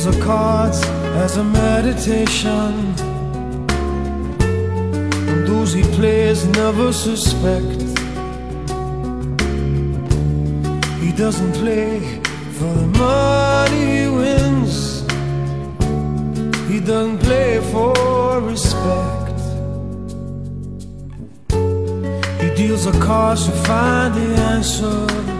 deals the cards as a meditation. And those he plays never suspect. He doesn't play for the money he wins. He doesn't play for respect. He deals the cards to find the answer.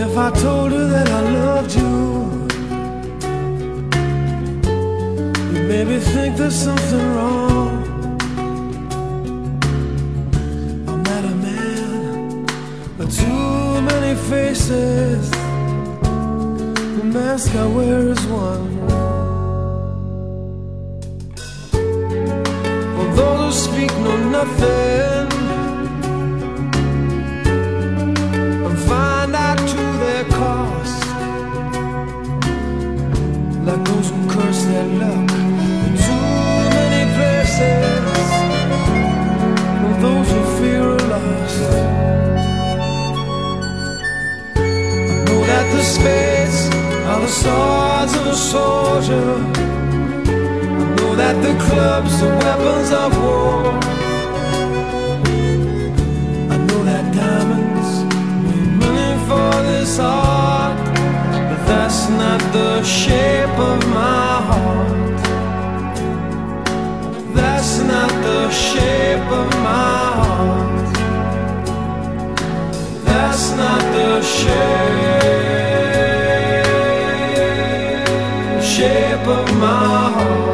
if I told her that I loved you, you maybe think there's something wrong. I'm not a man, but too many faces. The mask I wear is one. For those who speak know nothing. Like those who curse their luck in too many places, or those who fear are lost. I know that the spades are the swords of a soldier. I know that the clubs are weapons of war. I know that diamonds need money for this art, but that's not the shape. shape of my heart.